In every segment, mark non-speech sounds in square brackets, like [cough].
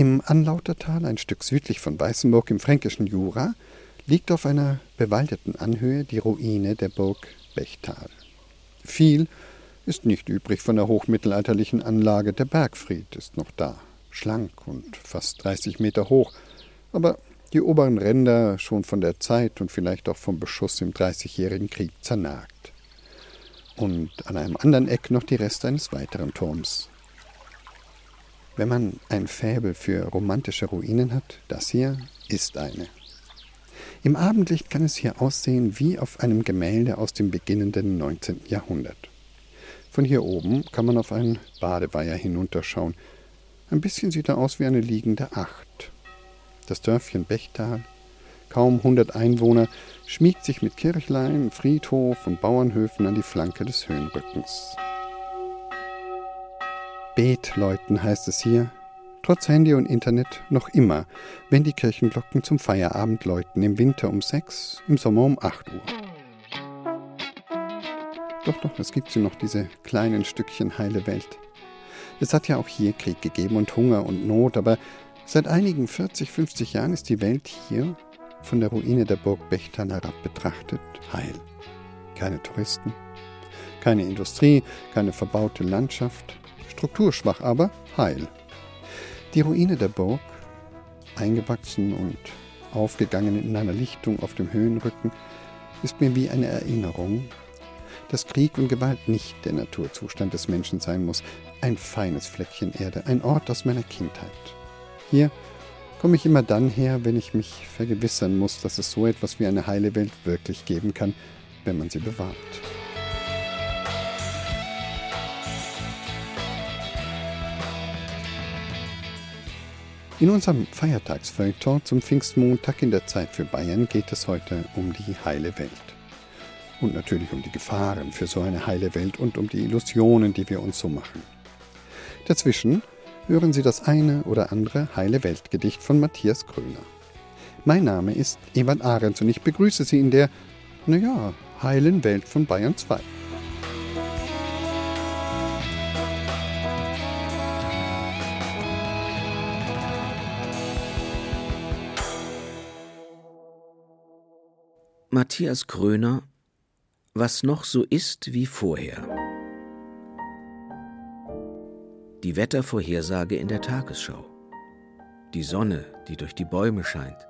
Im Anlautertal, ein Stück südlich von Weißenburg im fränkischen Jura, liegt auf einer bewaldeten Anhöhe die Ruine der Burg Bechtal. Viel ist nicht übrig von der hochmittelalterlichen Anlage. Der Bergfried ist noch da, schlank und fast 30 Meter hoch, aber die oberen Ränder schon von der Zeit und vielleicht auch vom Beschuss im Dreißigjährigen Krieg zernagt. Und an einem anderen Eck noch die Reste eines weiteren Turms. Wenn man ein Fäbel für romantische Ruinen hat, das hier ist eine. Im Abendlicht kann es hier aussehen wie auf einem Gemälde aus dem beginnenden 19. Jahrhundert. Von hier oben kann man auf einen Badeweiher hinunterschauen. Ein bisschen sieht er aus wie eine liegende Acht. Das Dörfchen Bechtal, kaum hundert Einwohner, schmiegt sich mit Kirchlein, Friedhof und Bauernhöfen an die Flanke des Höhenrückens. Betläuten heißt es hier, trotz Handy und Internet noch immer, wenn die Kirchenglocken zum Feierabend läuten, im Winter um sechs, im Sommer um acht Uhr. Doch, doch, es gibt sie noch, diese kleinen Stückchen heile Welt. Es hat ja auch hier Krieg gegeben und Hunger und Not, aber seit einigen 40, 50 Jahren ist die Welt hier, von der Ruine der Burg Bechtal herab betrachtet, heil. Keine Touristen, keine Industrie, keine verbaute Landschaft, strukturschwach, aber heil. Die Ruine der Burg, eingewachsen und aufgegangen in einer Lichtung auf dem Höhenrücken, ist mir wie eine Erinnerung, dass Krieg und Gewalt nicht der Naturzustand des Menschen sein muss, ein feines Fleckchen Erde, ein Ort aus meiner Kindheit. Hier komme ich immer dann her, wenn ich mich vergewissern muss, dass es so etwas wie eine heile Welt wirklich geben kann, wenn man sie bewahrt. In unserem Feiertagsfeuilleton zum Pfingstmontag in der Zeit für Bayern geht es heute um die heile Welt. Und natürlich um die Gefahren für so eine heile Welt und um die Illusionen, die wir uns so machen. Dazwischen hören Sie das eine oder andere heile Weltgedicht von Matthias Kröner. Mein Name ist Ewald Ahrens und ich begrüße Sie in der, naja, heilen Welt von Bayern 2. Matthias Kröner Was noch so ist wie vorher. Die Wettervorhersage in der Tagesschau. Die Sonne, die durch die Bäume scheint.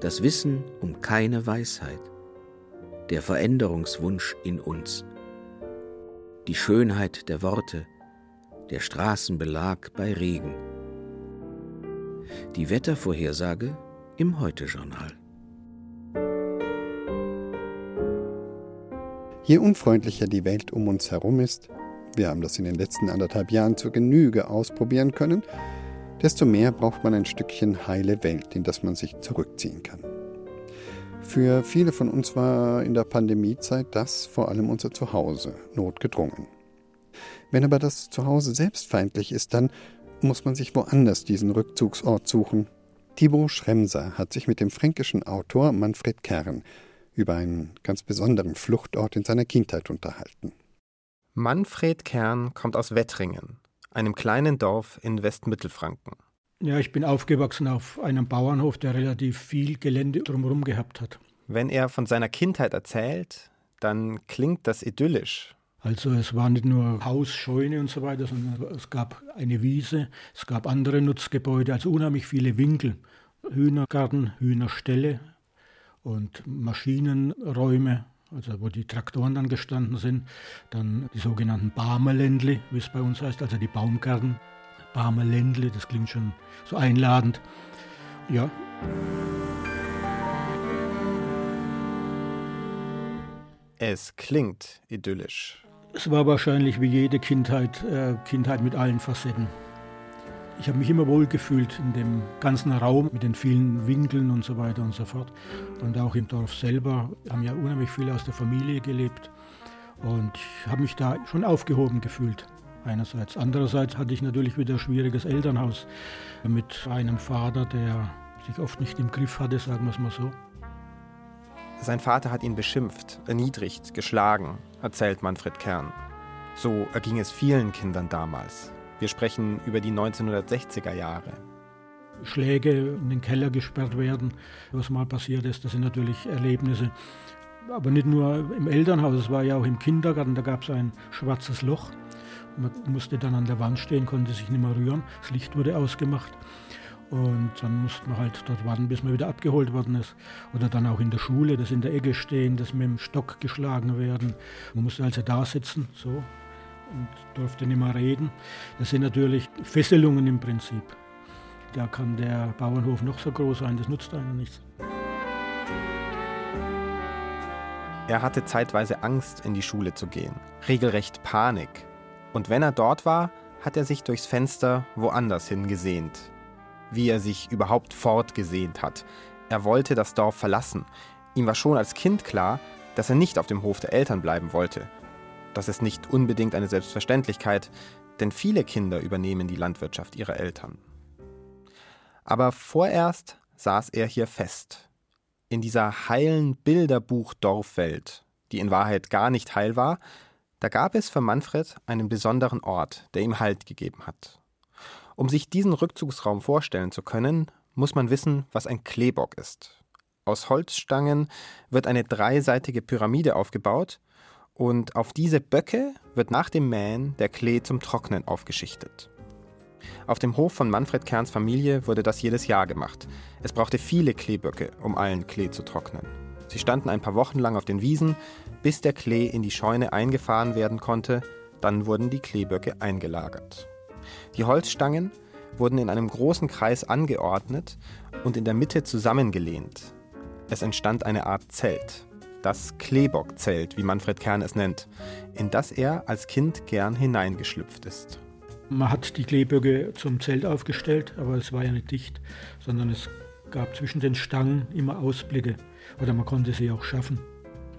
Das Wissen um keine Weisheit. Der Veränderungswunsch in uns. Die Schönheit der Worte. Der Straßenbelag bei Regen. Die Wettervorhersage im Heute-Journal. Je unfreundlicher die Welt um uns herum ist, wir haben das in den letzten anderthalb Jahren zur Genüge ausprobieren können, desto mehr braucht man ein Stückchen heile Welt, in das man sich zurückziehen kann. Für viele von uns war in der Pandemiezeit das vor allem unser Zuhause notgedrungen. Wenn aber das Zuhause selbstfeindlich ist, dann muss man sich woanders diesen Rückzugsort suchen. Thibaut Schremser hat sich mit dem fränkischen Autor Manfred Kern über einen ganz besonderen Fluchtort in seiner Kindheit unterhalten. Manfred Kern kommt aus Wettringen, einem kleinen Dorf in Westmittelfranken. Ja, ich bin aufgewachsen auf einem Bauernhof, der relativ viel Gelände drumherum gehabt hat. Wenn er von seiner Kindheit erzählt, dann klingt das idyllisch. Also es war nicht nur Haus, Scheune und so weiter, sondern es gab eine Wiese, es gab andere Nutzgebäude, also unheimlich viele Winkel. Hühnergarten, Hühnerställe, und Maschinenräume, also wo die Traktoren dann gestanden sind. Dann die sogenannten Barmerländle, wie es bei uns heißt, also die Baumgärten. Barmerländle, das klingt schon so einladend. Ja. Es klingt idyllisch. Es war wahrscheinlich wie jede Kindheit, äh, Kindheit mit allen Facetten. Ich habe mich immer wohl gefühlt in dem ganzen Raum mit den vielen Winkeln und so weiter und so fort. Und auch im Dorf selber haben ja unheimlich viele aus der Familie gelebt. Und ich habe mich da schon aufgehoben gefühlt. Einerseits. Andererseits hatte ich natürlich wieder ein schwieriges Elternhaus mit einem Vater, der sich oft nicht im Griff hatte, sagen wir es mal so. Sein Vater hat ihn beschimpft, erniedrigt, geschlagen, erzählt Manfred Kern. So erging es vielen Kindern damals. Wir sprechen über die 1960er Jahre. Schläge in den Keller gesperrt werden, was mal passiert ist. Das sind natürlich Erlebnisse. Aber nicht nur im Elternhaus, es war ja auch im Kindergarten, da gab es ein schwarzes Loch. Man musste dann an der Wand stehen, konnte sich nicht mehr rühren. Das Licht wurde ausgemacht. Und dann musste man halt dort warten, bis man wieder abgeholt worden ist. Oder dann auch in der Schule, das in der Ecke stehen, das mit dem Stock geschlagen werden. Man musste also da sitzen, so, und durfte nicht mehr reden. Das sind natürlich Fesselungen im Prinzip. Da kann der Bauernhof noch so groß sein, das nutzt einem nichts. Er hatte zeitweise Angst, in die Schule zu gehen, regelrecht Panik. Und wenn er dort war, hat er sich durchs Fenster woanders hingesehnt, wie er sich überhaupt fortgesehnt hat. Er wollte das Dorf verlassen. Ihm war schon als Kind klar, dass er nicht auf dem Hof der Eltern bleiben wollte. Das ist nicht unbedingt eine Selbstverständlichkeit, denn viele Kinder übernehmen die Landwirtschaft ihrer Eltern. Aber vorerst saß er hier fest, in dieser heilen Bilderbuch-Dorfwelt, die in Wahrheit gar nicht heil war, da gab es für Manfred einen besonderen Ort, der ihm Halt gegeben hat. Um sich diesen Rückzugsraum vorstellen zu können, muss man wissen, was ein Kleebock ist. Aus Holzstangen wird eine dreiseitige Pyramide aufgebaut und auf diese Böcke wird nach dem Mähen der Klee zum Trocknen aufgeschichtet. Auf dem Hof von Manfred Kerns Familie wurde das jedes Jahr gemacht. Es brauchte viele Kleeböcke, um allen Klee zu trocknen. Sie standen ein paar Wochen lang auf den Wiesen, bis der Klee in die Scheune eingefahren werden konnte, dann wurden die Kleeböcke eingelagert. Die Holzstangen wurden in einem großen Kreis angeordnet und in der Mitte zusammengelehnt. Es entstand eine Art Zelt, das Kleebockzelt, wie Manfred Kern es nennt, in das er als Kind gern hineingeschlüpft ist. Man hat die Kleeböcke zum Zelt aufgestellt, aber es war ja nicht dicht, sondern es gab zwischen den Stangen immer Ausblicke oder man konnte sie auch schaffen.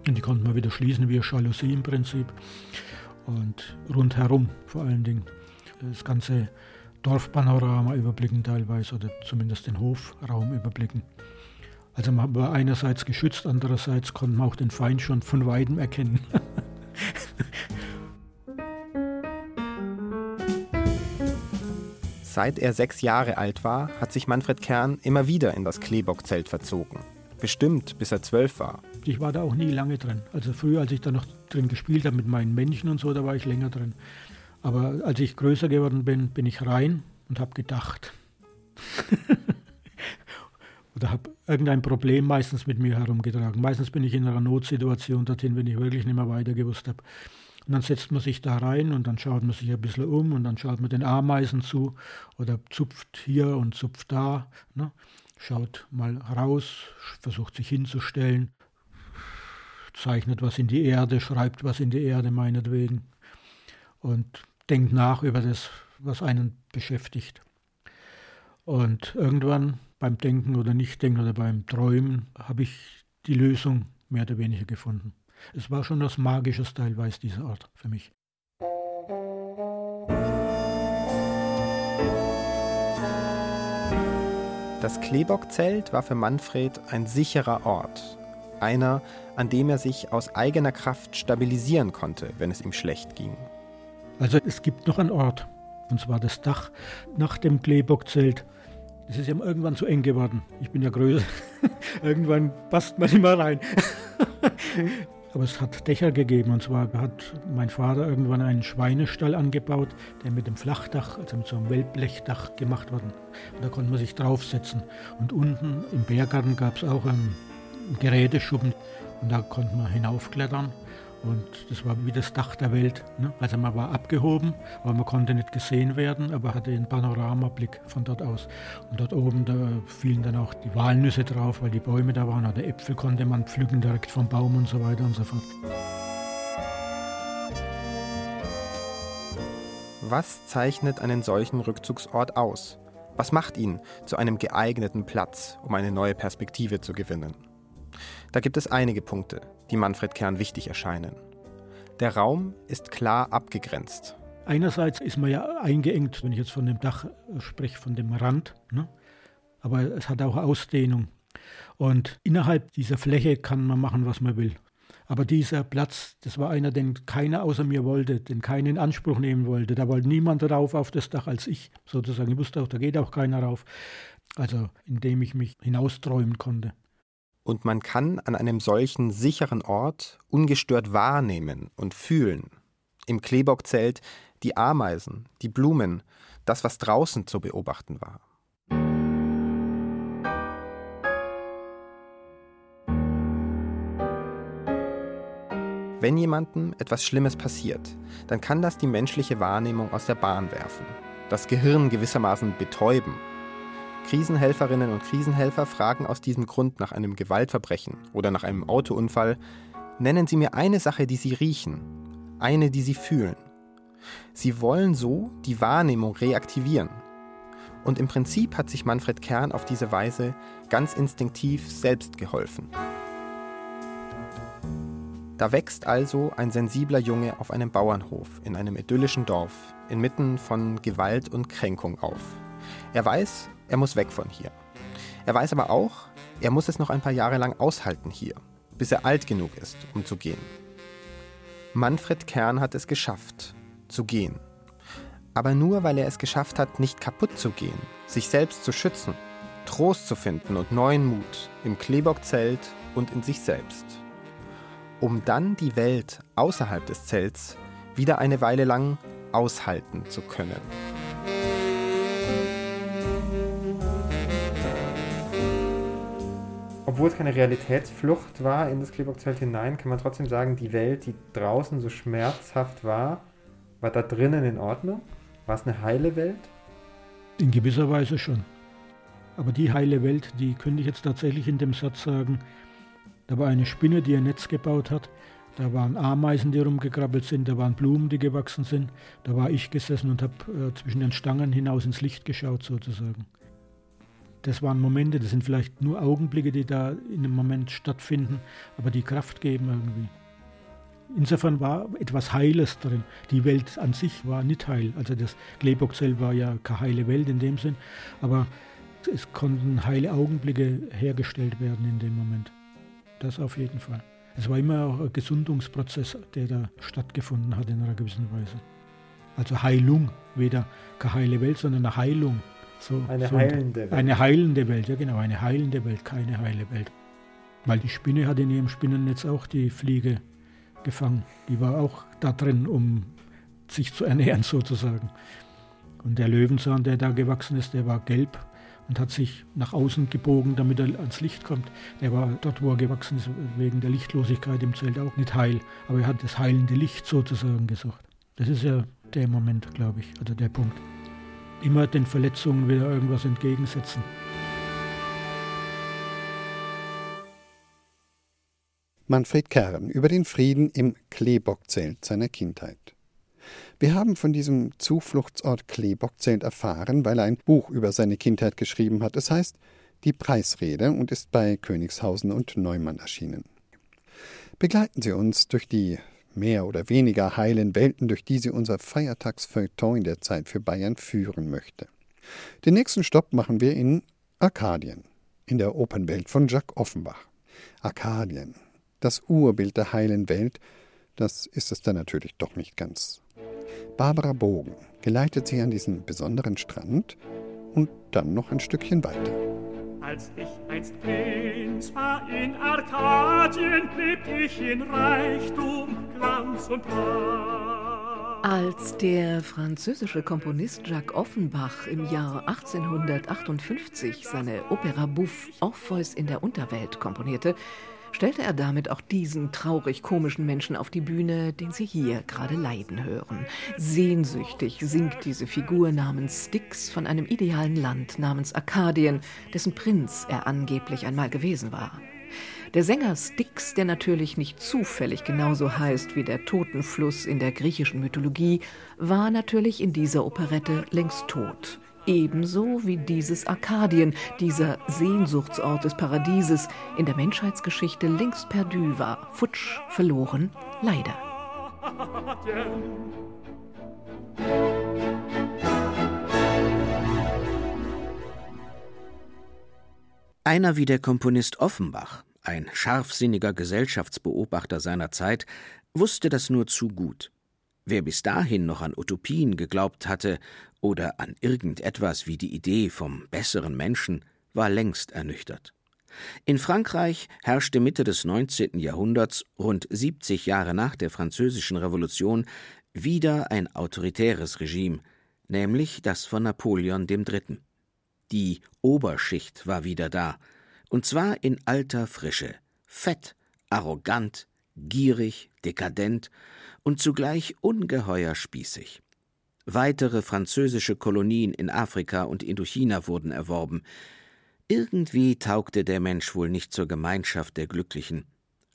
Und die konnte man wieder schließen wie eine Jalousie im Prinzip. Und rundherum vor allen Dingen das ganze Dorfpanorama überblicken teilweise oder zumindest den Hofraum überblicken. Also man war einerseits geschützt, andererseits konnte man auch den Feind schon von weitem erkennen. [laughs] Seit er sechs Jahre alt war, hat sich Manfred Kern immer wieder in das Kleebockzelt verzogen. Bestimmt, bis er zwölf war. Ich war da auch nie lange drin. Also früher, als ich da noch drin gespielt habe mit meinen Männchen und so, da war ich länger drin. Aber als ich größer geworden bin, bin ich rein und habe gedacht. [laughs] Oder habe irgendein Problem meistens mit mir herumgetragen. Meistens bin ich in einer Notsituation dorthin, wenn ich wirklich nicht mehr weiter gewusst habe. Und dann setzt man sich da rein und dann schaut man sich ein bisschen um und dann schaut man den Ameisen zu oder zupft hier und zupft da. Ne? Schaut mal raus, versucht sich hinzustellen, zeichnet was in die Erde, schreibt was in die Erde meinetwegen. Und denkt nach über das, was einen beschäftigt. Und irgendwann beim Denken oder Nichtdenken oder beim Träumen habe ich die Lösung mehr oder weniger gefunden. Es war schon was Magisches teilweise, dieser Ort für mich. Das Kleebockzelt war für Manfred ein sicherer Ort. Einer, an dem er sich aus eigener Kraft stabilisieren konnte, wenn es ihm schlecht ging. Also es gibt noch einen Ort, und zwar das Dach nach dem Kleebockzelt. Es ist ja irgendwann zu eng geworden. Ich bin ja größer. [laughs] irgendwann passt man immer rein. [laughs] Aber es hat Dächer gegeben. Und zwar hat mein Vater irgendwann einen Schweinestall angebaut, der mit dem Flachdach, also mit so einem Wellblechdach gemacht wurde. Und da konnte man sich draufsetzen. Und unten im Berggarten gab es auch einen Geräteschuppen. Und da konnte man hinaufklettern. Und das war wie das Dach der Welt. Ne? Also man war abgehoben, aber man konnte nicht gesehen werden, aber hatte einen Panoramablick von dort aus. Und dort oben, da fielen dann auch die Walnüsse drauf, weil die Bäume da waren. Oder Äpfel konnte man pflücken direkt vom Baum und so weiter und so fort. Was zeichnet einen solchen Rückzugsort aus? Was macht ihn zu einem geeigneten Platz, um eine neue Perspektive zu gewinnen? Da gibt es einige Punkte, die Manfred Kern wichtig erscheinen. Der Raum ist klar abgegrenzt. Einerseits ist man ja eingeengt, wenn ich jetzt von dem Dach spreche, von dem Rand, ne? aber es hat auch Ausdehnung. Und innerhalb dieser Fläche kann man machen, was man will. Aber dieser Platz, das war einer, den keiner außer mir wollte, den keiner in Anspruch nehmen wollte. Da wollte niemand rauf auf das Dach als ich, sozusagen. Ich wusste auch, da geht auch keiner rauf. Also, indem ich mich hinausträumen konnte. Und man kann an einem solchen sicheren Ort ungestört wahrnehmen und fühlen. Im Kleebockzelt die Ameisen, die Blumen, das, was draußen zu beobachten war. Wenn jemandem etwas Schlimmes passiert, dann kann das die menschliche Wahrnehmung aus der Bahn werfen, das Gehirn gewissermaßen betäuben. Krisenhelferinnen und Krisenhelfer fragen aus diesem Grund nach einem Gewaltverbrechen oder nach einem Autounfall. Nennen Sie mir eine Sache, die Sie riechen, eine, die Sie fühlen. Sie wollen so die Wahrnehmung reaktivieren. Und im Prinzip hat sich Manfred Kern auf diese Weise ganz instinktiv selbst geholfen. Da wächst also ein sensibler Junge auf einem Bauernhof in einem idyllischen Dorf, inmitten von Gewalt und Kränkung auf. Er weiß, er muss weg von hier. Er weiß aber auch, er muss es noch ein paar Jahre lang aushalten hier, bis er alt genug ist, um zu gehen. Manfred Kern hat es geschafft, zu gehen. Aber nur weil er es geschafft hat, nicht kaputt zu gehen, sich selbst zu schützen, Trost zu finden und neuen Mut im Kleebockzelt und in sich selbst um dann die Welt außerhalb des Zelts wieder eine Weile lang aushalten zu können. Obwohl es keine Realitätsflucht war in das Kleebockzelt hinein, kann man trotzdem sagen, die Welt, die draußen so schmerzhaft war, war da drinnen in Ordnung? War es eine heile Welt? In gewisser Weise schon. Aber die heile Welt, die könnte ich jetzt tatsächlich in dem Satz sagen, da war eine Spinne, die ein Netz gebaut hat. Da waren Ameisen, die rumgekrabbelt sind. Da waren Blumen, die gewachsen sind. Da war ich gesessen und habe äh, zwischen den Stangen hinaus ins Licht geschaut, sozusagen. Das waren Momente, das sind vielleicht nur Augenblicke, die da in einem Moment stattfinden, aber die Kraft geben irgendwie. Insofern war etwas Heiles drin. Die Welt an sich war nicht heil. Also das Kleebockzell war ja keine heile Welt in dem Sinn, aber es konnten heile Augenblicke hergestellt werden in dem Moment. Das auf jeden Fall. Es war immer auch ein Gesundungsprozess, der da stattgefunden hat in einer gewissen Weise. Also Heilung, weder keine heile Welt, sondern eine Heilung. So, eine so heilende Welt. Eine heilende Welt, ja genau, eine heilende Welt, keine heile Welt. Weil die Spinne hat in ihrem Spinnennetz auch die Fliege gefangen. Die war auch da drin, um sich zu ernähren [laughs] sozusagen. Und der Löwenzahn, der da gewachsen ist, der war gelb und hat sich nach außen gebogen, damit er ans Licht kommt. Der war dort, wo er gewachsen ist, wegen der Lichtlosigkeit im Zelt auch nicht heil. Aber er hat das heilende Licht sozusagen gesucht. Das ist ja der Moment, glaube ich, oder der Punkt. Immer den Verletzungen wieder irgendwas entgegensetzen. Manfred Kern über den Frieden im Kleebockzelt seiner Kindheit. Wir haben von diesem Zufluchtsort Kleebockzelt erfahren, weil er ein Buch über seine Kindheit geschrieben hat. Es heißt Die Preisrede und ist bei Königshausen und Neumann erschienen. Begleiten Sie uns durch die mehr oder weniger heilen Welten, durch die sie unser Feiertagsfeuilleton in der Zeit für Bayern führen möchte. Den nächsten Stopp machen wir in Arkadien, in der Opernwelt von Jacques Offenbach. Arkadien, das Urbild der heilen Welt, das ist es dann natürlich doch nicht ganz. Barbara Bogen geleitet sie an diesen besonderen Strand und dann noch ein Stückchen weiter. Als ich einst Prinz war in Arkadien, lebt ich in Reichtum, Glanz und Pracht. Als der französische Komponist Jacques Offenbach im Jahr 1858 seine Opera Bouffe Orpheus in der Unterwelt komponierte, stellte er damit auch diesen traurig komischen Menschen auf die Bühne, den Sie hier gerade leiden hören. Sehnsüchtig singt diese Figur namens Styx von einem idealen Land namens Arkadien, dessen Prinz er angeblich einmal gewesen war. Der Sänger Styx, der natürlich nicht zufällig genauso heißt wie der Totenfluss in der griechischen Mythologie, war natürlich in dieser Operette längst tot. Ebenso wie dieses Arkadien, dieser Sehnsuchtsort des Paradieses, in der Menschheitsgeschichte längst perdu war, futsch, verloren, leider. Einer wie der Komponist Offenbach, ein scharfsinniger Gesellschaftsbeobachter seiner Zeit, wusste das nur zu gut. Wer bis dahin noch an Utopien geglaubt hatte oder an irgendetwas wie die Idee vom besseren Menschen, war längst ernüchtert. In Frankreich herrschte Mitte des 19. Jahrhunderts, rund 70 Jahre nach der Französischen Revolution, wieder ein autoritäres Regime, nämlich das von Napoleon III. Die Oberschicht war wieder da, und zwar in alter Frische, fett, arrogant, gierig, dekadent und zugleich ungeheuer spießig. Weitere französische Kolonien in Afrika und Indochina wurden erworben. Irgendwie taugte der Mensch wohl nicht zur Gemeinschaft der Glücklichen,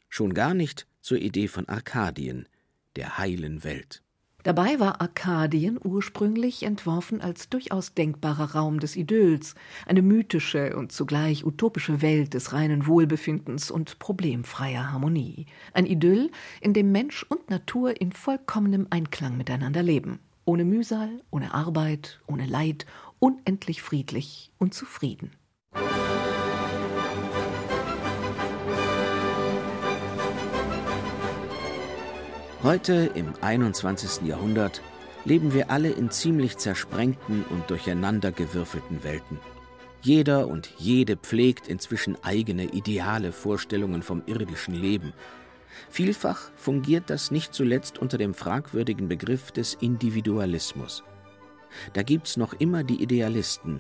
schon gar nicht zur Idee von Arkadien, der heilen Welt. Dabei war Arkadien ursprünglich entworfen als durchaus denkbarer Raum des Idylls, eine mythische und zugleich utopische Welt des reinen Wohlbefindens und problemfreier Harmonie. Ein Idyll, in dem Mensch und Natur in vollkommenem Einklang miteinander leben. Ohne Mühsal, ohne Arbeit, ohne Leid, unendlich friedlich und zufrieden. Heute, im 21. Jahrhundert, leben wir alle in ziemlich zersprengten und durcheinandergewürfelten Welten. Jeder und jede pflegt inzwischen eigene ideale Vorstellungen vom irdischen Leben. Vielfach fungiert das nicht zuletzt unter dem fragwürdigen Begriff des Individualismus. Da gibt's noch immer die Idealisten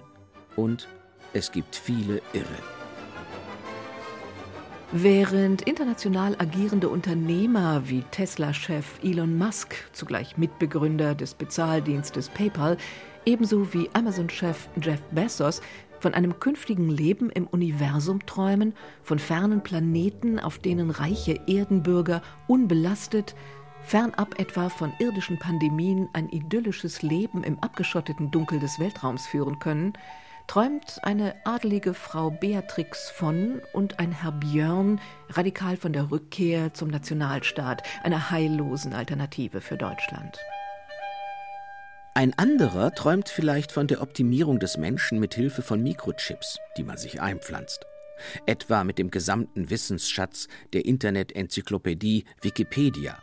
und es gibt viele Irre. Während international agierende Unternehmer wie Tesla-Chef Elon Musk, zugleich Mitbegründer des Bezahldienstes PayPal, ebenso wie Amazon-Chef Jeff Bezos von einem künftigen Leben im Universum träumen, von fernen Planeten, auf denen reiche Erdenbürger unbelastet, fernab etwa von irdischen Pandemien ein idyllisches Leben im abgeschotteten Dunkel des Weltraums führen können, träumt eine adelige Frau Beatrix von und ein Herr Björn radikal von der Rückkehr zum Nationalstaat, einer heillosen Alternative für Deutschland. Ein anderer träumt vielleicht von der Optimierung des Menschen mit Hilfe von Mikrochips, die man sich einpflanzt. Etwa mit dem gesamten Wissensschatz der Internet-Enzyklopädie Wikipedia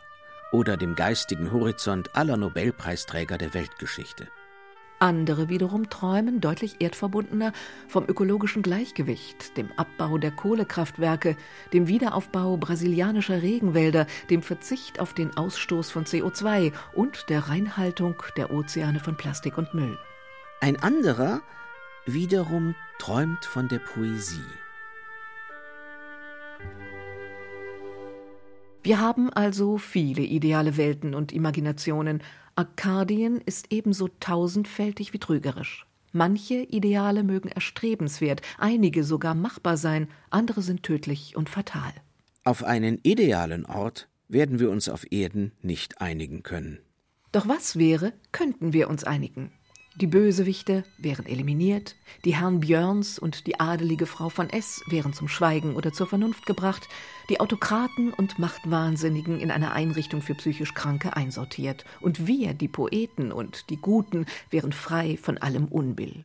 oder dem geistigen Horizont aller Nobelpreisträger der Weltgeschichte. Andere wiederum träumen deutlich erdverbundener vom ökologischen Gleichgewicht, dem Abbau der Kohlekraftwerke, dem Wiederaufbau brasilianischer Regenwälder, dem Verzicht auf den Ausstoß von CO2 und der Reinhaltung der Ozeane von Plastik und Müll. Ein anderer wiederum träumt von der Poesie. Wir haben also viele ideale Welten und Imaginationen, Arkadien ist ebenso tausendfältig wie trügerisch. Manche Ideale mögen erstrebenswert, einige sogar machbar sein, andere sind tödlich und fatal. Auf einen idealen Ort werden wir uns auf Erden nicht einigen können. Doch was wäre, könnten wir uns einigen? Die Bösewichte wären eliminiert, die Herrn Björns und die adelige Frau von S wären zum Schweigen oder zur Vernunft gebracht, die Autokraten und Machtwahnsinnigen in eine Einrichtung für psychisch Kranke einsortiert, und wir, die Poeten und die Guten, wären frei von allem Unbill.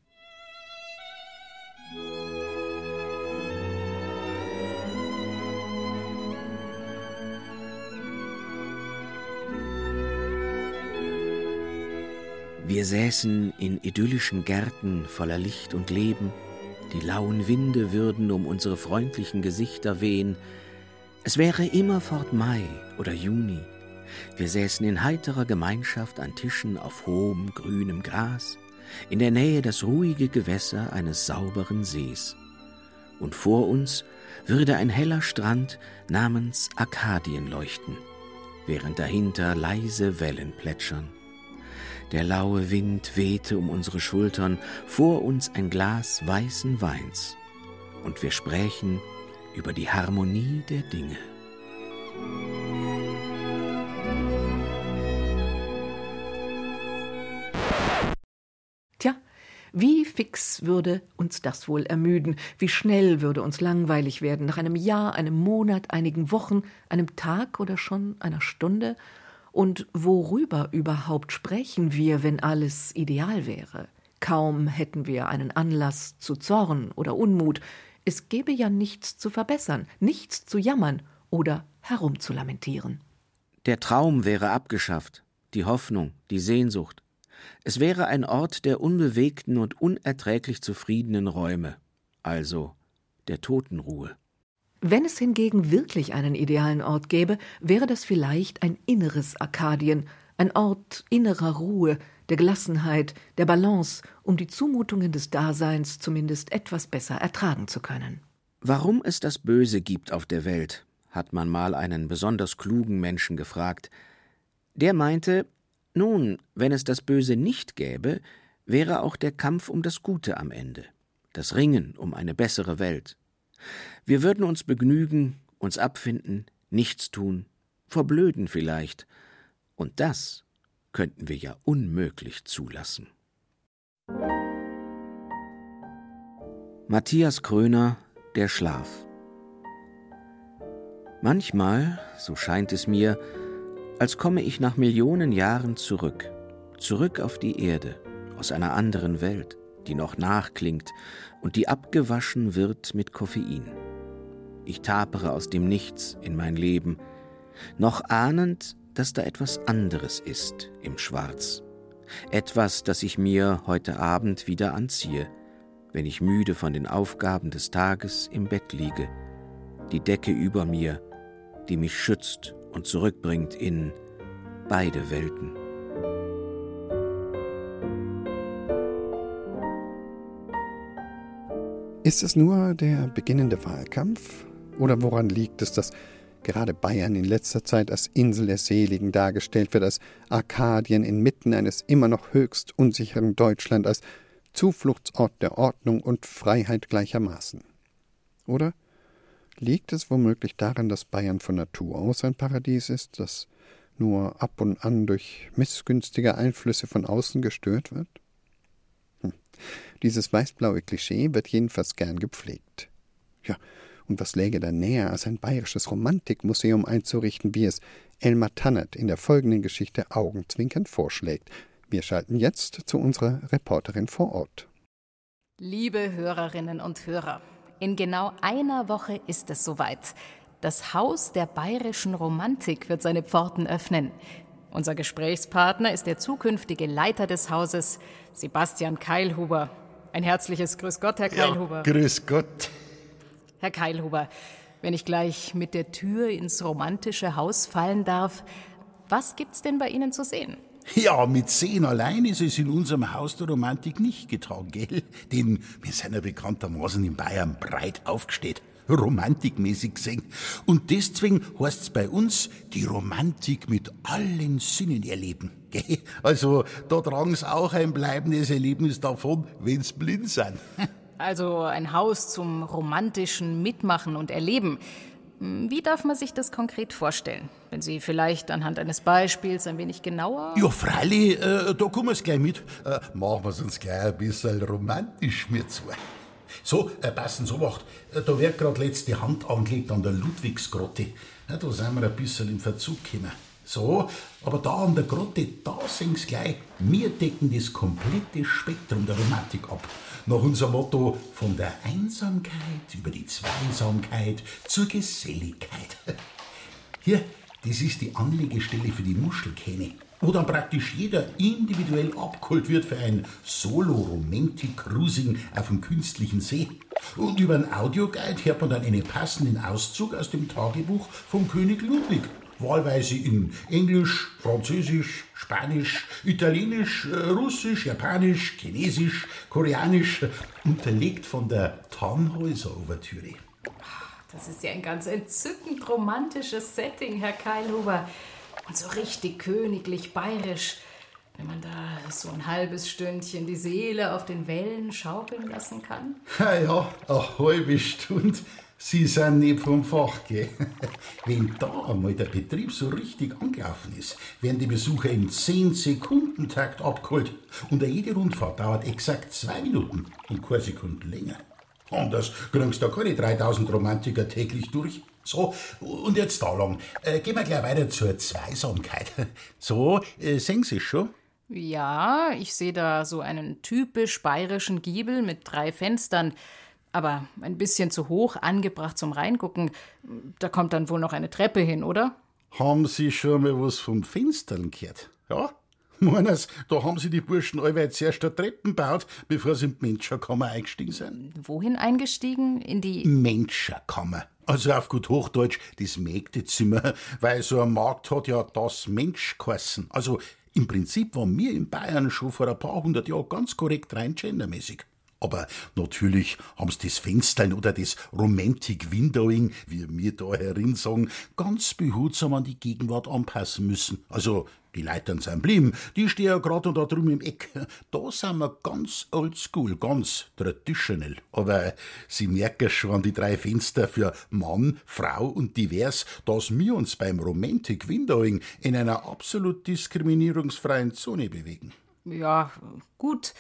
Wir säßen in idyllischen Gärten voller Licht und Leben, die lauen Winde würden um unsere freundlichen Gesichter wehen, es wäre immerfort Mai oder Juni, wir säßen in heiterer Gemeinschaft an Tischen auf hohem, grünem Gras, in der Nähe das ruhige Gewässer eines sauberen Sees. Und vor uns würde ein heller Strand namens Arkadien leuchten, während dahinter leise Wellen plätschern. Der laue Wind wehte um unsere Schultern, vor uns ein Glas weißen Weins, und wir sprächen über die Harmonie der Dinge. Tja, wie fix würde uns das wohl ermüden, wie schnell würde uns langweilig werden, nach einem Jahr, einem Monat, einigen Wochen, einem Tag oder schon einer Stunde, und worüber überhaupt sprechen wir, wenn alles ideal wäre? Kaum hätten wir einen Anlass zu Zorn oder Unmut, es gäbe ja nichts zu verbessern, nichts zu jammern oder herumzulamentieren. Der Traum wäre abgeschafft, die Hoffnung, die Sehnsucht. Es wäre ein Ort der unbewegten und unerträglich zufriedenen Räume, also der Totenruhe. Wenn es hingegen wirklich einen idealen Ort gäbe, wäre das vielleicht ein inneres Arkadien, ein Ort innerer Ruhe, der Gelassenheit, der Balance, um die Zumutungen des Daseins zumindest etwas besser ertragen zu können. Warum es das Böse gibt auf der Welt, hat man mal einen besonders klugen Menschen gefragt. Der meinte, nun, wenn es das Böse nicht gäbe, wäre auch der Kampf um das Gute am Ende, das Ringen um eine bessere Welt. Wir würden uns begnügen, uns abfinden, nichts tun, verblöden vielleicht, und das könnten wir ja unmöglich zulassen. Matthias Kröner Der Schlaf. Manchmal, so scheint es mir, als komme ich nach Millionen Jahren zurück, zurück auf die Erde, aus einer anderen Welt, die noch nachklingt und die abgewaschen wird mit Koffein. Ich tapere aus dem Nichts in mein Leben, noch ahnend, dass da etwas anderes ist im Schwarz. Etwas, das ich mir heute Abend wieder anziehe, wenn ich müde von den Aufgaben des Tages im Bett liege, die Decke über mir, die mich schützt und zurückbringt in beide Welten. Ist es nur der beginnende Wahlkampf? Oder woran liegt es, dass gerade Bayern in letzter Zeit als Insel der Seligen dargestellt wird, als Arkadien inmitten eines immer noch höchst unsicheren Deutschland, als Zufluchtsort der Ordnung und Freiheit gleichermaßen? Oder liegt es womöglich daran, dass Bayern von Natur aus ein Paradies ist, das nur ab und an durch missgünstige Einflüsse von außen gestört wird? Hm. Dieses weißblaue Klischee wird jedenfalls gern gepflegt. Ja, und was läge da näher, als ein bayerisches Romantikmuseum einzurichten, wie es Elmar Tannert in der folgenden Geschichte augenzwinkernd vorschlägt. Wir schalten jetzt zu unserer Reporterin vor Ort. Liebe Hörerinnen und Hörer, in genau einer Woche ist es soweit. Das Haus der bayerischen Romantik wird seine Pforten öffnen. Unser Gesprächspartner ist der zukünftige Leiter des Hauses, Sebastian Keilhuber. Ein herzliches Grüß Gott, Herr Keilhuber. Ja, grüß Gott. Herr Keilhuber, wenn ich gleich mit der Tür ins romantische Haus fallen darf, was gibt's denn bei Ihnen zu sehen? Ja, mit Sehen allein ist es in unserem Haus der Romantik nicht getragen, gell? Denn wir sind ja bekanntermaßen in Bayern breit aufgestellt, romantikmäßig gesehen. Und deswegen heißt's bei uns die Romantik mit allen Sinnen erleben, [laughs] gell? Also, da tragen's auch ein bleibendes Erlebnis davon, wenn's blind sind. [laughs] Also ein Haus zum romantischen Mitmachen und Erleben. Hm, wie darf man sich das konkret vorstellen? Wenn Sie vielleicht anhand eines Beispiels ein wenig genauer. Ja, freilich, äh, da kommen wir's gleich mit. Äh, machen wir's uns gleich ein bisschen romantisch mit zwei. So, äh, passen Sie Obacht. Äh, da wird gerade letzte Hand angelegt an der Ludwigsgrotte. Ja, da sind wir ein bisschen im Verzug gekommen. So, aber da an der Grotte, da sehen Sie gleich, wir decken das komplette Spektrum der Romantik ab. Nach unserem Motto von der Einsamkeit über die Zweisamkeit zur Geselligkeit. [laughs] Hier, das ist die Anlegestelle für die Muschelkähne, wo dann praktisch jeder individuell abgeholt wird für ein Solo-Romantic-Cruising auf dem künstlichen See. Und über einen Audioguide hört man dann einen passenden Auszug aus dem Tagebuch vom König Ludwig wahlweise in Englisch, Französisch, Spanisch, Italienisch, äh, Russisch, Japanisch, Chinesisch, Koreanisch, unterlegt von der Tannhäuser-Ouvertüre. Das ist ja ein ganz entzückend romantisches Setting, Herr Keilhuber. Und so richtig königlich bayerisch, wenn man da so ein halbes Stündchen die Seele auf den Wellen schaukeln lassen kann. Ja, ja, eine halbe Stunde. Sie sind nicht vom Fach, gell? [laughs] Wenn da einmal der Betrieb so richtig angelaufen ist, werden die Besucher im 10-Sekunden-Takt abgeholt. Und jede Rundfahrt dauert exakt zwei Minuten und keine Sekunden länger. Anders kriegst du da keine 3000 Romantiker täglich durch. So, und jetzt da lang. Äh, gehen wir gleich weiter zur Zweisamkeit. [laughs] So, äh, sehen Sie schon? Ja, ich sehe da so einen typisch bayerischen Giebel mit drei Fenstern. Aber ein bisschen zu hoch angebracht zum Reingucken, da kommt dann wohl noch eine Treppe hin, oder? Haben Sie schon mal was vom Fenstern gehört? Ja? Meiners, da haben sie die Burschen allweil zuerst eine Treppen gebaut, bevor sie in die Menschenkammer eingestiegen sind. Wohin eingestiegen? In die. Menschenkammer. Also auf gut Hochdeutsch das Mägdezimmer, weil so ein Markt hat ja das Mensch geheißen. Also im Prinzip waren wir in Bayern schon vor ein paar hundert Jahren ganz korrekt rein gendermäßig. Aber natürlich haben sie das Fenstern oder das Romantic Windowing, wie wir da herin sagen, ganz behutsam an die Gegenwart anpassen müssen. Also die Leitern sind blieben, die stehen ja gerade da drüben im Eck. Da sind wir ganz oldschool, ganz traditionell. Aber Sie merken schon die drei Fenster für Mann, Frau und divers, dass wir uns beim Romantic Windowing in einer absolut diskriminierungsfreien Zone bewegen. Ja, gut.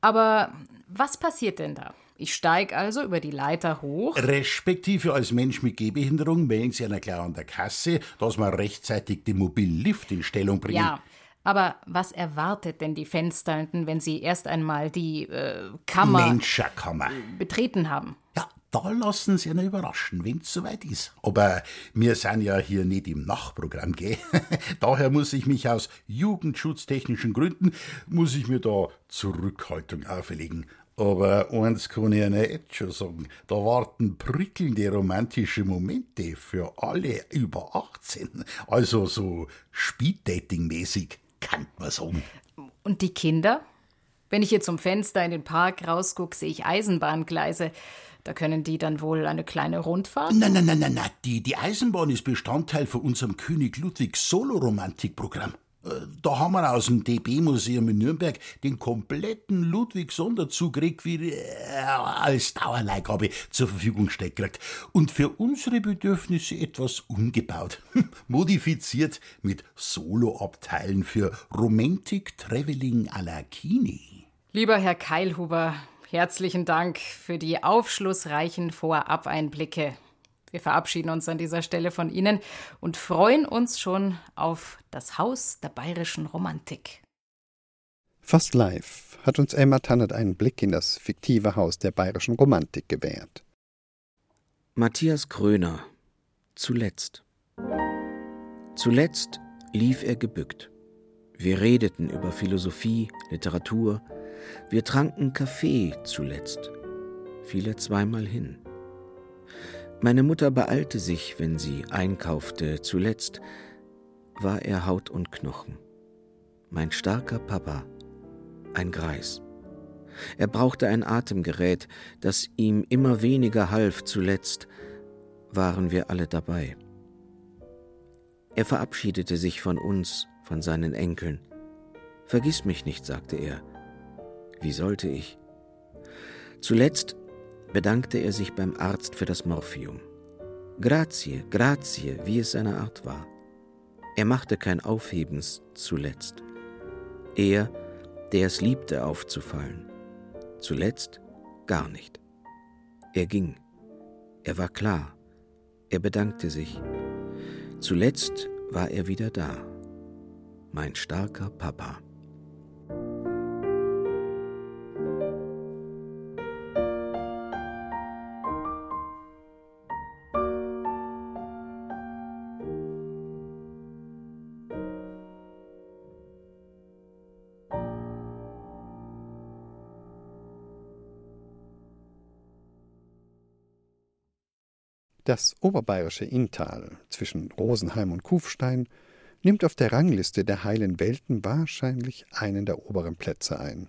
Aber was passiert denn da? Ich steige also über die Leiter hoch. Respektive als Mensch mit Gehbehinderung melden Sie einer klar an der Kasse, dass man rechtzeitig den mobilen Lift in Stellung bringen. Ja, aber was erwartet denn die Fensternden, wenn sie erst einmal die äh, Kammer Menschenkammer. betreten haben? Ja, da lassen Sie einen überraschen, wenn's soweit ist. Aber wir sind ja hier nicht im Nachtprogramm, gell? [laughs] Daher muss ich mich aus jugendschutztechnischen Gründen, muss ich mir da Zurückhaltung auferlegen. Aber eins kann ich Ihnen jetzt schon sagen, da warten prickelnde romantische Momente für alle über 18. Also so Speeddating-mäßig, kann man sagen. Und die Kinder? Wenn ich hier zum Fenster in den Park rausgucke, sehe ich Eisenbahngleise. Da können die dann wohl eine kleine Rundfahrt? Nein, nein, nein, nein, nein. Die, die Eisenbahn ist Bestandteil von unserem König Ludwig Solo-Romantikprogramm. Äh, Da haben wir aus dem DB-Museum in Nürnberg den kompletten Ludwig-Sonderzug wie, äh, als Dauerleihgabe zur Verfügung gekriegt. Und für unsere Bedürfnisse etwas umgebaut. [laughs] Modifiziert mit Solo-Abteilen für Romantic Traveling à la Kini. Lieber Herr Keilhuber, herzlichen Dank für die aufschlussreichen Vorab-Einblicke. Wir verabschieden uns an dieser Stelle von Ihnen und freuen uns schon auf das Haus der bayerischen Romantik. Fast live hat uns Elmar Tannert einen Blick in das fiktive Haus der bayerischen Romantik gewährt. Matthias Kröner. Zuletzt. Zuletzt lief er gebückt. Wir redeten über Philosophie, Literatur. Wir tranken Kaffee zuletzt. Fiel er zweimal hin. Meine Mutter beeilte sich, wenn sie einkaufte. Zuletzt war er Haut und Knochen. Mein starker Papa, ein Greis. Er brauchte ein Atemgerät, das ihm immer weniger half. Zuletzt waren wir alle dabei. Er verabschiedete sich von uns, von seinen Enkeln. Vergiss mich nicht, sagte er. Wie sollte ich? Zuletzt bedankte er sich beim Arzt für das Morphium. Grazie, grazie, wie es seine Art war. Er machte kein Aufhebens zuletzt. Er, der es liebte, aufzufallen. Zuletzt gar nicht. Er ging. Er war klar. Er bedankte sich. Zuletzt war er wieder da. Mein starker Papa. Das oberbayerische Inntal zwischen Rosenheim und Kufstein nimmt auf der Rangliste der heilen Welten wahrscheinlich einen der oberen Plätze ein.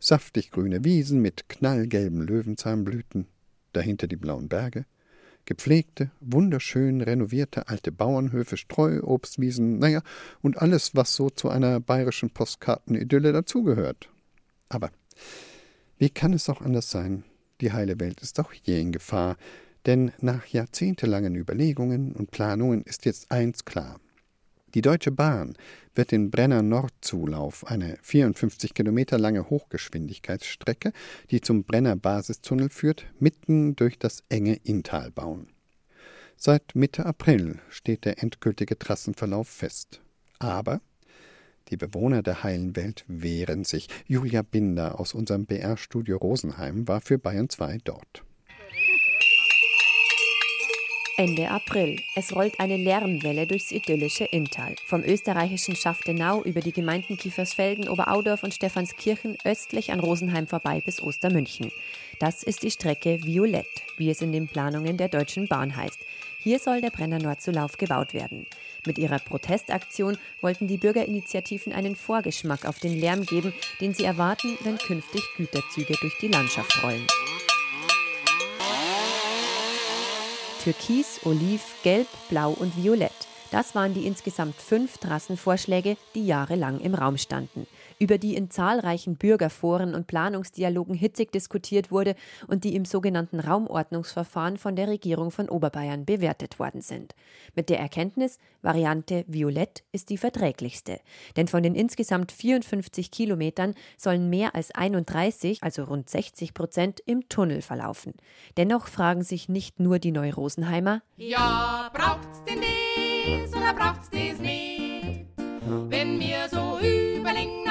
Saftig grüne Wiesen mit knallgelben Löwenzahnblüten, dahinter die blauen Berge, gepflegte, wunderschön renovierte alte Bauernhöfe, Streuobstwiesen, naja, und alles, was so zu einer bayerischen Postkartenidylle dazugehört. Aber wie kann es auch anders sein? Die heile Welt ist auch hier in Gefahr, denn nach jahrzehntelangen Überlegungen und Planungen ist jetzt eins klar. Die Deutsche Bahn wird den Brenner Nordzulauf, eine 54 Kilometer lange Hochgeschwindigkeitsstrecke, die zum Brenner Basistunnel führt, mitten durch das enge Inntal bauen. Seit Mitte April steht der endgültige Trassenverlauf fest. Aber die Bewohner der heilen Welt wehren sich. Julia Binder aus unserem BR-Studio Rosenheim war für Bayern 2 dort. Ende April. Es rollt eine Lärmwelle durchs idyllische Inntal. Vom österreichischen Schaftenau über die Gemeinden Kiefersfelden, Oberaudorf und Stephanskirchen östlich an Rosenheim vorbei bis Ostermünchen. Das ist die Strecke Violett, wie es in den Planungen der Deutschen Bahn heißt. Hier soll der Brenner Nordzulauf gebaut werden. Mit ihrer Protestaktion wollten die Bürgerinitiativen einen Vorgeschmack auf den Lärm geben, den sie erwarten, wenn künftig Güterzüge durch die Landschaft rollen. Türkis, Oliv, Gelb, Blau und Violett. Das waren die insgesamt fünf Trassenvorschläge, die jahrelang im Raum standen über die in zahlreichen Bürgerforen und Planungsdialogen hitzig diskutiert wurde und die im sogenannten Raumordnungsverfahren von der Regierung von Oberbayern bewertet worden sind. Mit der Erkenntnis, Variante Violett ist die verträglichste. Denn von den insgesamt 54 Kilometern sollen mehr als 31, also rund 60 Prozent, im Tunnel verlaufen. Dennoch fragen sich nicht nur die Neurosenheimer, ja, braucht's denn dies oder braucht's dies nicht? Wenn wir so überlegen,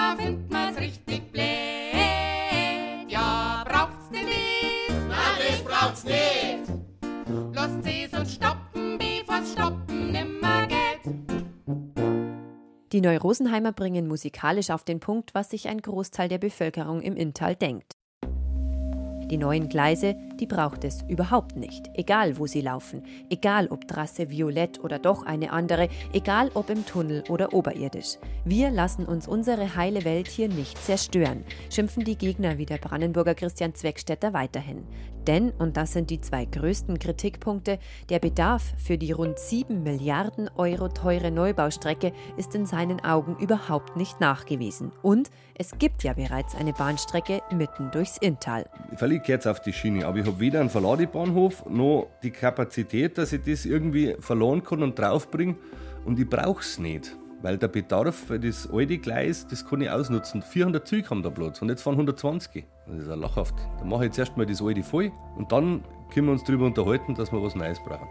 Die Neurosenheimer bringen musikalisch auf den Punkt, was sich ein Großteil der Bevölkerung im Inntal denkt. Die neuen Gleise, die braucht es überhaupt nicht. Egal, wo sie laufen. Egal, ob Trasse violett oder doch eine andere. Egal, ob im Tunnel oder oberirdisch. Wir lassen uns unsere heile Welt hier nicht zerstören, schimpfen die Gegner wie der Brandenburger Christian Zweckstetter weiterhin. Denn, und das sind die zwei größten Kritikpunkte, der Bedarf für die rund 7 Milliarden Euro teure Neubaustrecke ist in seinen Augen überhaupt nicht nachgewiesen. Und es gibt ja bereits eine Bahnstrecke mitten durchs Inntal. Völlig gehört auf die Schiene, aber ich habe weder einen Verladebahnhof noch die Kapazität, dass ich das irgendwie verloren kann und draufbringe. Und ich brauche es nicht. Weil der Bedarf für das alte Gleis, das kann ich ausnutzen. 400 Züge haben da Platz und jetzt fahren 120. Das ist ja lachhaft. Dann mache ich jetzt erstmal das alte voll und dann können wir uns darüber unterhalten, dass wir was Neues brauchen.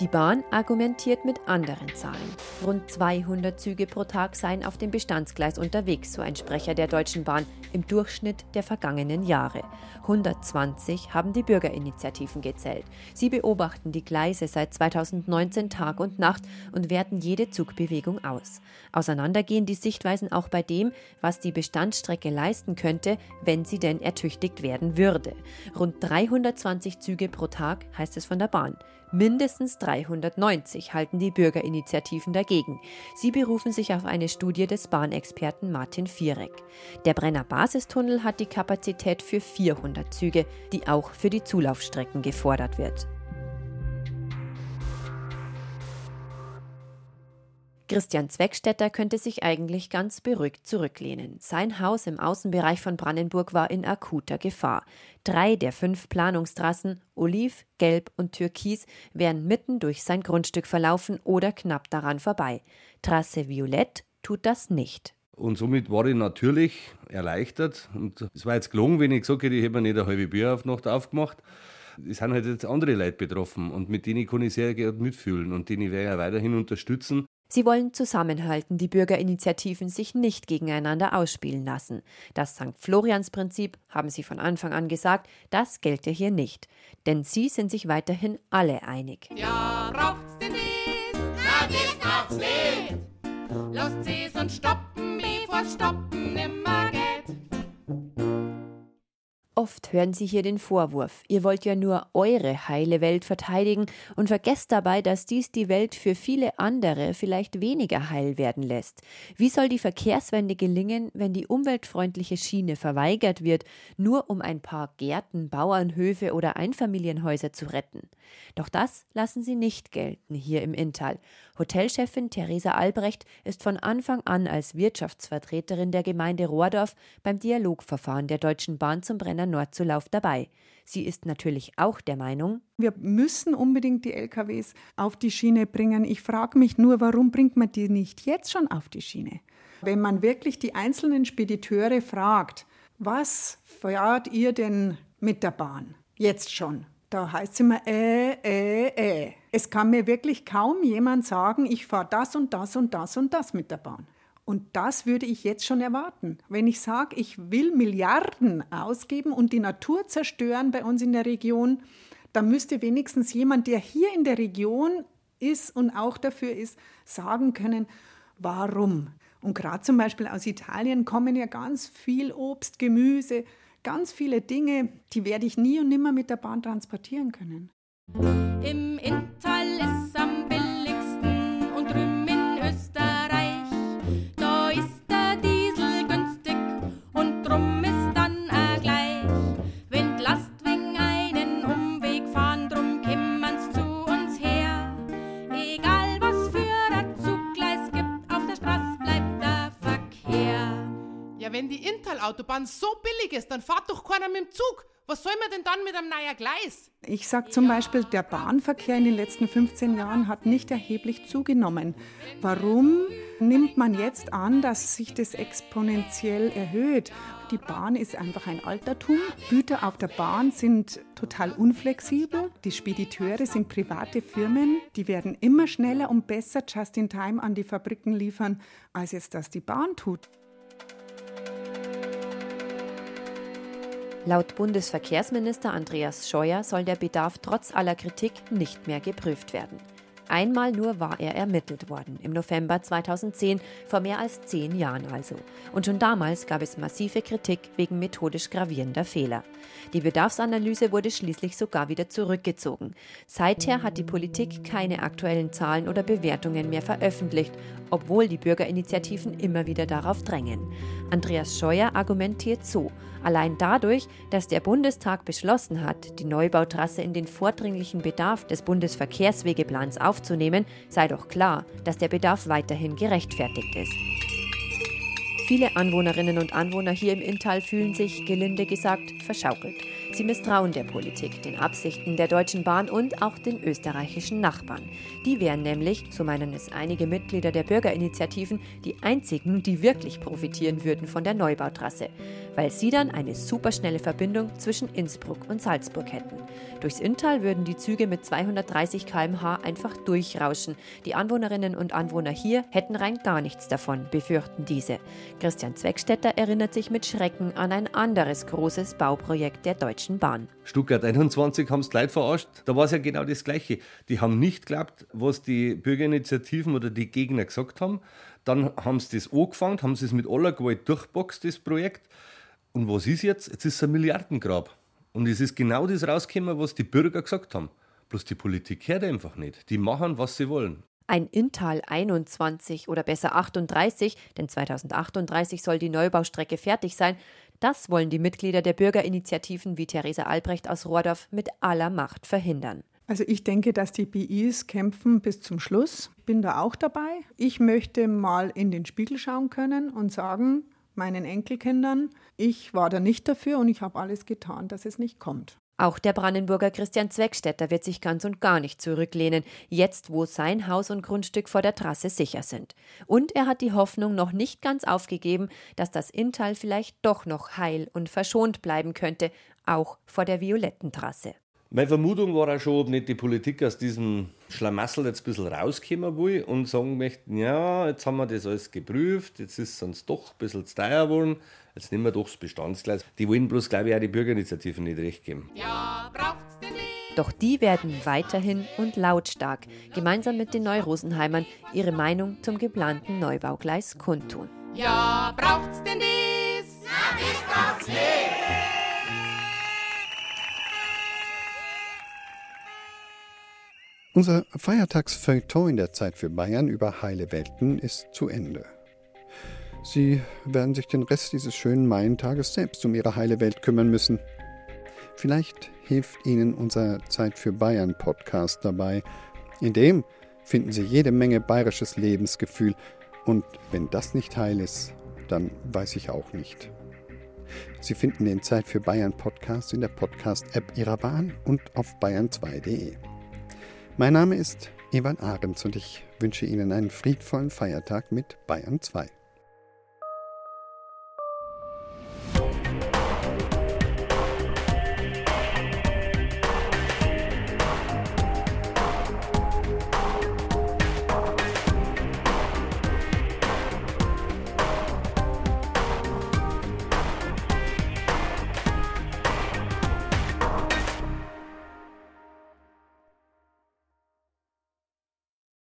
Die Bahn argumentiert mit anderen Zahlen. Rund 200 Züge pro Tag seien auf dem Bestandsgleis unterwegs, so ein Sprecher der Deutschen Bahn im Durchschnitt der vergangenen Jahre. 120 haben die Bürgerinitiativen gezählt. Sie beobachten die Gleise seit 2019 Tag und Nacht und werten jede Zugbewegung aus. Auseinandergehen die Sichtweisen auch bei dem, was die Bestandsstrecke leisten könnte, wenn sie denn ertüchtigt werden würde. Rund 320 Züge pro Tag heißt es von der Bahn. Mindestens 390 halten die Bürgerinitiativen dagegen. Sie berufen sich auf eine Studie des Bahnexperten Martin Vierek. Der Brenner Basistunnel hat die Kapazität für 400 Züge, die auch für die Zulaufstrecken gefordert wird. Christian Zweckstetter könnte sich eigentlich ganz beruhigt zurücklehnen. Sein Haus im Außenbereich von Brandenburg war in akuter Gefahr. Drei der fünf Planungstrassen, Oliv, Gelb und Türkis, wären mitten durch sein Grundstück verlaufen oder knapp daran vorbei. Trasse Violett tut das nicht. Und somit war ich natürlich erleichtert. Und es war jetzt gelungen, wenn ich gesagt hätte, ich hätte mir nicht eine halbe Bier auf Nacht aufgemacht. Es sind halt jetzt andere Leute betroffen und mit denen kann ich sehr gerne mitfühlen und denen werde ich auch weiterhin unterstützen. Sie wollen zusammenhalten, die Bürgerinitiativen sich nicht gegeneinander ausspielen lassen. Das St. Florians-Prinzip, haben sie von Anfang an gesagt, das gelte hier nicht. Denn sie sind sich weiterhin alle einig. Ja, braucht's denn dies? Na, das braucht's nicht. Lasst sie's und stoppen, Hören Sie hier den Vorwurf, ihr wollt ja nur eure heile Welt verteidigen und vergesst dabei, dass dies die Welt für viele andere vielleicht weniger heil werden lässt. Wie soll die Verkehrswende gelingen, wenn die umweltfreundliche Schiene verweigert wird, nur um ein paar Gärten, Bauernhöfe oder Einfamilienhäuser zu retten? Doch das lassen Sie nicht gelten hier im Inntal. Hotelchefin Theresa Albrecht ist von Anfang an als Wirtschaftsvertreterin der Gemeinde Rohrdorf beim Dialogverfahren der Deutschen Bahn zum Brenner Nordzulauf dabei. Sie ist natürlich auch der Meinung, wir müssen unbedingt die LKWs auf die Schiene bringen. Ich frage mich nur, warum bringt man die nicht jetzt schon auf die Schiene? Wenn man wirklich die einzelnen Spediteure fragt, was fahrt ihr denn mit der Bahn? Jetzt schon. Da heißt es immer, äh, äh, äh. Es kann mir wirklich kaum jemand sagen, ich fahre das und das und das und das mit der Bahn. Und das würde ich jetzt schon erwarten. Wenn ich sage, ich will Milliarden ausgeben und die Natur zerstören bei uns in der Region, Da müsste wenigstens jemand, der hier in der Region ist und auch dafür ist, sagen können, warum. Und gerade zum Beispiel aus Italien kommen ja ganz viel Obst, Gemüse, ganz viele Dinge, die werde ich nie und nimmer mit der Bahn transportieren können. Im Inntal Inntal-Autobahn so billig ist, dann fahrt doch keiner mit dem Zug. Was soll man denn dann mit einem neuen Gleis? Ich sage zum Beispiel, der Bahnverkehr in den letzten 15 Jahren hat nicht erheblich zugenommen. Warum nimmt man jetzt an, dass sich das exponentiell erhöht? Die Bahn ist einfach ein Altertum. Güter auf der Bahn sind total unflexibel. Die Spediteure sind private Firmen. Die werden immer schneller und besser just in time an die Fabriken liefern, als jetzt das die Bahn tut. Laut Bundesverkehrsminister Andreas Scheuer soll der Bedarf trotz aller Kritik nicht mehr geprüft werden. Einmal nur war er ermittelt worden, im November 2010, vor mehr als zehn Jahren also. Und schon damals gab es massive Kritik wegen methodisch gravierender Fehler. Die Bedarfsanalyse wurde schließlich sogar wieder zurückgezogen. Seither hat die Politik keine aktuellen Zahlen oder Bewertungen mehr veröffentlicht, obwohl die Bürgerinitiativen immer wieder darauf drängen. Andreas Scheuer argumentiert so, allein dadurch, dass der Bundestag beschlossen hat, die Neubautrasse in den vordringlichen Bedarf des Bundesverkehrswegeplans aufzunehmen, sei doch klar, dass der Bedarf weiterhin gerechtfertigt ist. Viele Anwohnerinnen und Anwohner hier im Inntal fühlen sich, gelinde gesagt, verschaukelt. Sie misstrauen der Politik, den Absichten der Deutschen Bahn und auch den österreichischen Nachbarn. Die wären nämlich, so meinen es einige Mitglieder der Bürgerinitiativen, die einzigen, die wirklich profitieren würden von der Neubautrasse, weil sie dann eine superschnelle Verbindung zwischen Innsbruck und Salzburg hätten. Durchs Inntal würden die Züge mit 230 km/h einfach durchrauschen. Die Anwohnerinnen und Anwohner hier hätten rein gar nichts davon, befürchten diese. Christian Zweckstetter erinnert sich mit Schrecken an ein anderes großes Bauprojekt der Deutschen Bahn. Stuttgart 21 haben es Leute verarscht. Da war es ja genau das Gleiche. Die haben nicht geglaubt, was die Bürgerinitiativen oder die Gegner gesagt haben. Dann haben sie das angefangen, haben sie es mit aller Gewalt durchboxt, das Projekt. Und was ist jetzt? Jetzt ist es ein Milliardengrab. Und es ist genau das rausgekommen, was die Bürger gesagt haben. Bloß die Politik hört einfach nicht. Die machen, was sie wollen. Ein Inntal 21 oder besser 38, denn 2038 soll die Neubaustrecke fertig sein, das wollen die Mitglieder der Bürgerinitiativen wie Theresa Albrecht aus Rohrdorf mit aller Macht verhindern. Also ich denke, dass die BIs kämpfen bis zum Schluss. Ich bin da auch dabei. Ich möchte mal in den Spiegel schauen können und sagen meinen Enkelkindern, ich war da nicht dafür und ich habe alles getan, dass es nicht kommt. Auch der Brandenburger Christian Zweckstetter wird sich ganz und gar nicht zurücklehnen, jetzt wo sein Haus und Grundstück vor der Trasse sicher sind. Und er hat die Hoffnung noch nicht ganz aufgegeben, dass das Inntal vielleicht doch noch heil und verschont bleiben könnte, auch vor der violetten Trasse. Meine Vermutung war auch schon, ob nicht die Politik aus diesem Schlamassel jetzt ein bisschen rauskommen will und sagen möchten, ja, jetzt haben wir das alles geprüft, jetzt ist es uns doch ein bisschen zu teuer geworden, jetzt nehmen wir doch das Bestandsgleis. Die wollen bloß, glaube ich, auch die Bürgerinitiativen nicht recht geben. Ja, braucht's den nicht. Doch die werden weiterhin und lautstark gemeinsam mit den Neurosenheimern ihre Meinung zum geplanten Neubaugleis kundtun. Ja, braucht's denn dies? Na, das braucht's nicht. Unser Feiertagsfeuilleton in der Zeit für Bayern über heile Welten ist zu Ende. Sie werden sich den Rest dieses schönen Maientages selbst um ihre heile Welt kümmern müssen. Vielleicht hilft Ihnen unser Zeit für Bayern Podcast dabei. In dem finden Sie jede Menge bayerisches Lebensgefühl. Und wenn das nicht heil ist, dann weiß ich auch nicht. Sie finden den Zeit für Bayern Podcast in der Podcast-App Ihrer Bahn und auf bayern2.de. Mein Name ist Evan Ahrens und ich wünsche Ihnen einen friedvollen Feiertag mit Bayern 2.